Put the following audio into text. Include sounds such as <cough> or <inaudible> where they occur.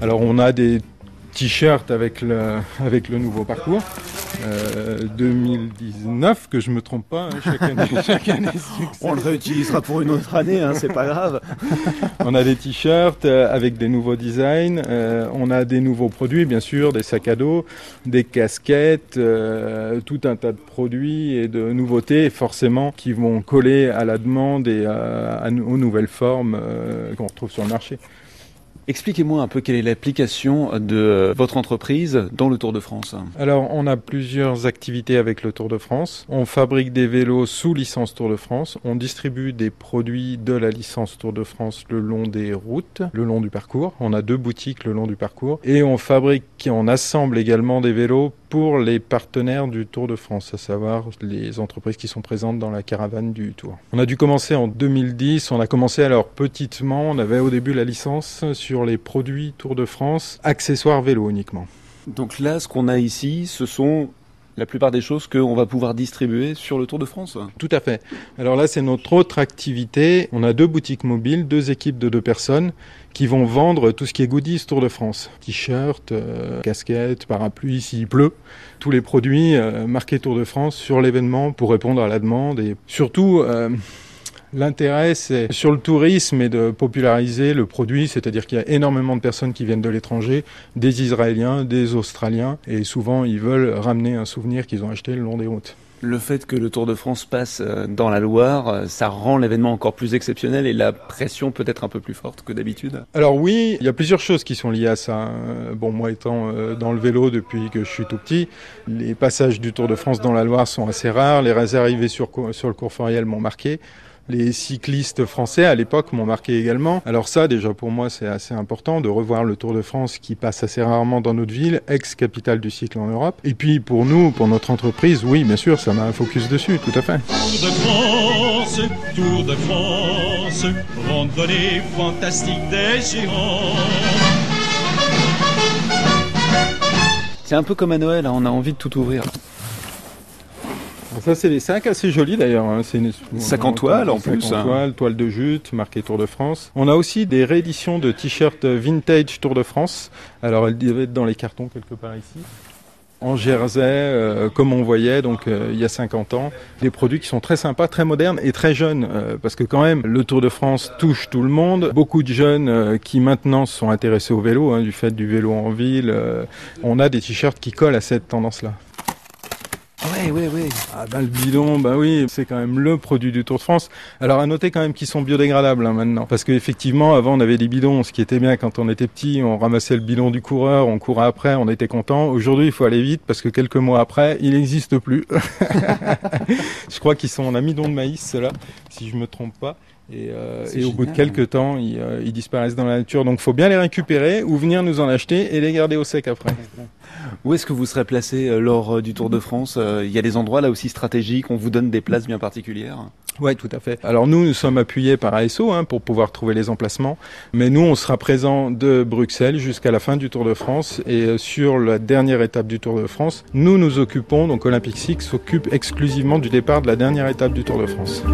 Alors on a des t-shirt avec le, avec le nouveau parcours. 2019, euh, que je me trompe pas, hein, chaque année, <laughs> chaque année <laughs> On le réutilisera pour une autre année, hein, c'est pas grave. <laughs> on a des t-shirts euh, avec des nouveaux designs, euh, on a des nouveaux produits, bien sûr, des sacs à dos, des casquettes, tout un tas de produits et de nouveautés, forcément, qui vont coller à la demande et aux nouvelles formes qu'on retrouve sur le marché. Expliquez-moi un peu quelle est l'application de votre entreprise dans le Tour de France. Alors, on a plusieurs activités avec le Tour de France. On fabrique des vélos sous licence Tour de France. On distribue des produits de la licence Tour de France le long des routes, le long du parcours. On a deux boutiques le long du parcours. Et on fabrique, on assemble également des vélos pour les partenaires du Tour de France, à savoir les entreprises qui sont présentes dans la caravane du Tour. On a dû commencer en 2010, on a commencé alors petitement, on avait au début la licence sur les produits Tour de France, accessoires vélo uniquement. Donc là, ce qu'on a ici, ce sont la plupart des choses qu'on va pouvoir distribuer sur le Tour de France. Tout à fait. Alors là, c'est notre autre activité. On a deux boutiques mobiles, deux équipes de deux personnes qui vont vendre tout ce qui est goodies Tour de France. T-shirts, euh, casquettes, parapluies s'il pleut. Tous les produits euh, marqués Tour de France sur l'événement pour répondre à la demande et surtout... Euh, L'intérêt, c'est sur le tourisme et de populariser le produit, c'est-à-dire qu'il y a énormément de personnes qui viennent de l'étranger, des Israéliens, des Australiens, et souvent ils veulent ramener un souvenir qu'ils ont acheté le long des routes. Le fait que le Tour de France passe euh, dans la Loire, euh, ça rend l'événement encore plus exceptionnel et la pression peut être un peu plus forte que d'habitude Alors oui, il y a plusieurs choses qui sont liées à ça. Bon, moi étant euh, dans le vélo depuis que je suis tout petit, les passages du Tour de France dans la Loire sont assez rares, les arrivées sur, sur le cours Foriel m'ont marqué. Les cyclistes français à l'époque m'ont marqué également. Alors ça, déjà pour moi, c'est assez important de revoir le Tour de France qui passe assez rarement dans notre ville, ex-capitale du cycle en Europe. Et puis pour nous, pour notre entreprise, oui, bien sûr, ça m'a un focus dessus, tout à fait. Tour de France, Tour de France, randonnée fantastique des géants. C'est un peu comme à Noël, hein, on a envie de tout ouvrir. Ça, c'est des sacs assez jolis d'ailleurs. Hein. C'est une... sac en toile en plus. En hein. toile, toile de jute, marqué Tour de France. On a aussi des rééditions de t-shirts vintage Tour de France. Alors, elles devaient être dans les cartons quelque part ici en jersey, euh, comme on voyait donc euh, il y a 50 ans, des produits qui sont très sympas, très modernes et très jeunes, euh, parce que quand même le Tour de France touche tout le monde. Beaucoup de jeunes qui maintenant sont intéressés au vélo, hein, du fait du vélo en ville. on a des t-shirts qui collent à cette tendance-là. Ouais, ouais, ouais. Ah ben le bidon, bah oui, c'est quand même le produit du Tour de France. Alors à noter quand même qu'ils sont biodégradables hein, maintenant, parce qu'effectivement avant on avait des bidons, ce qui était bien quand on était petit, on ramassait le bidon du coureur, on courait après, on était content. Aujourd'hui il faut aller vite parce que quelques mois après il n'existe plus. <laughs> je crois qu'ils sont en amidon de maïs ceux-là, si je me trompe pas. Et, euh, au bout de quelques temps, euh, ils, disparaissent dans la nature. Donc, il faut bien les récupérer ou venir nous en acheter et les garder au sec après. Où est-ce que vous serez placé euh, lors du Tour de France Il y a des endroits là aussi stratégiques, on vous donne des places bien particulières oui, tout à fait. Alors nous, nous sommes appuyés par ASO hein, pour pouvoir trouver les emplacements. Mais nous, on sera présent de Bruxelles jusqu'à la fin du Tour de France. Et sur la dernière étape du Tour de France, nous nous occupons, donc Olympic Six s'occupe exclusivement du départ de la dernière étape du Tour de France.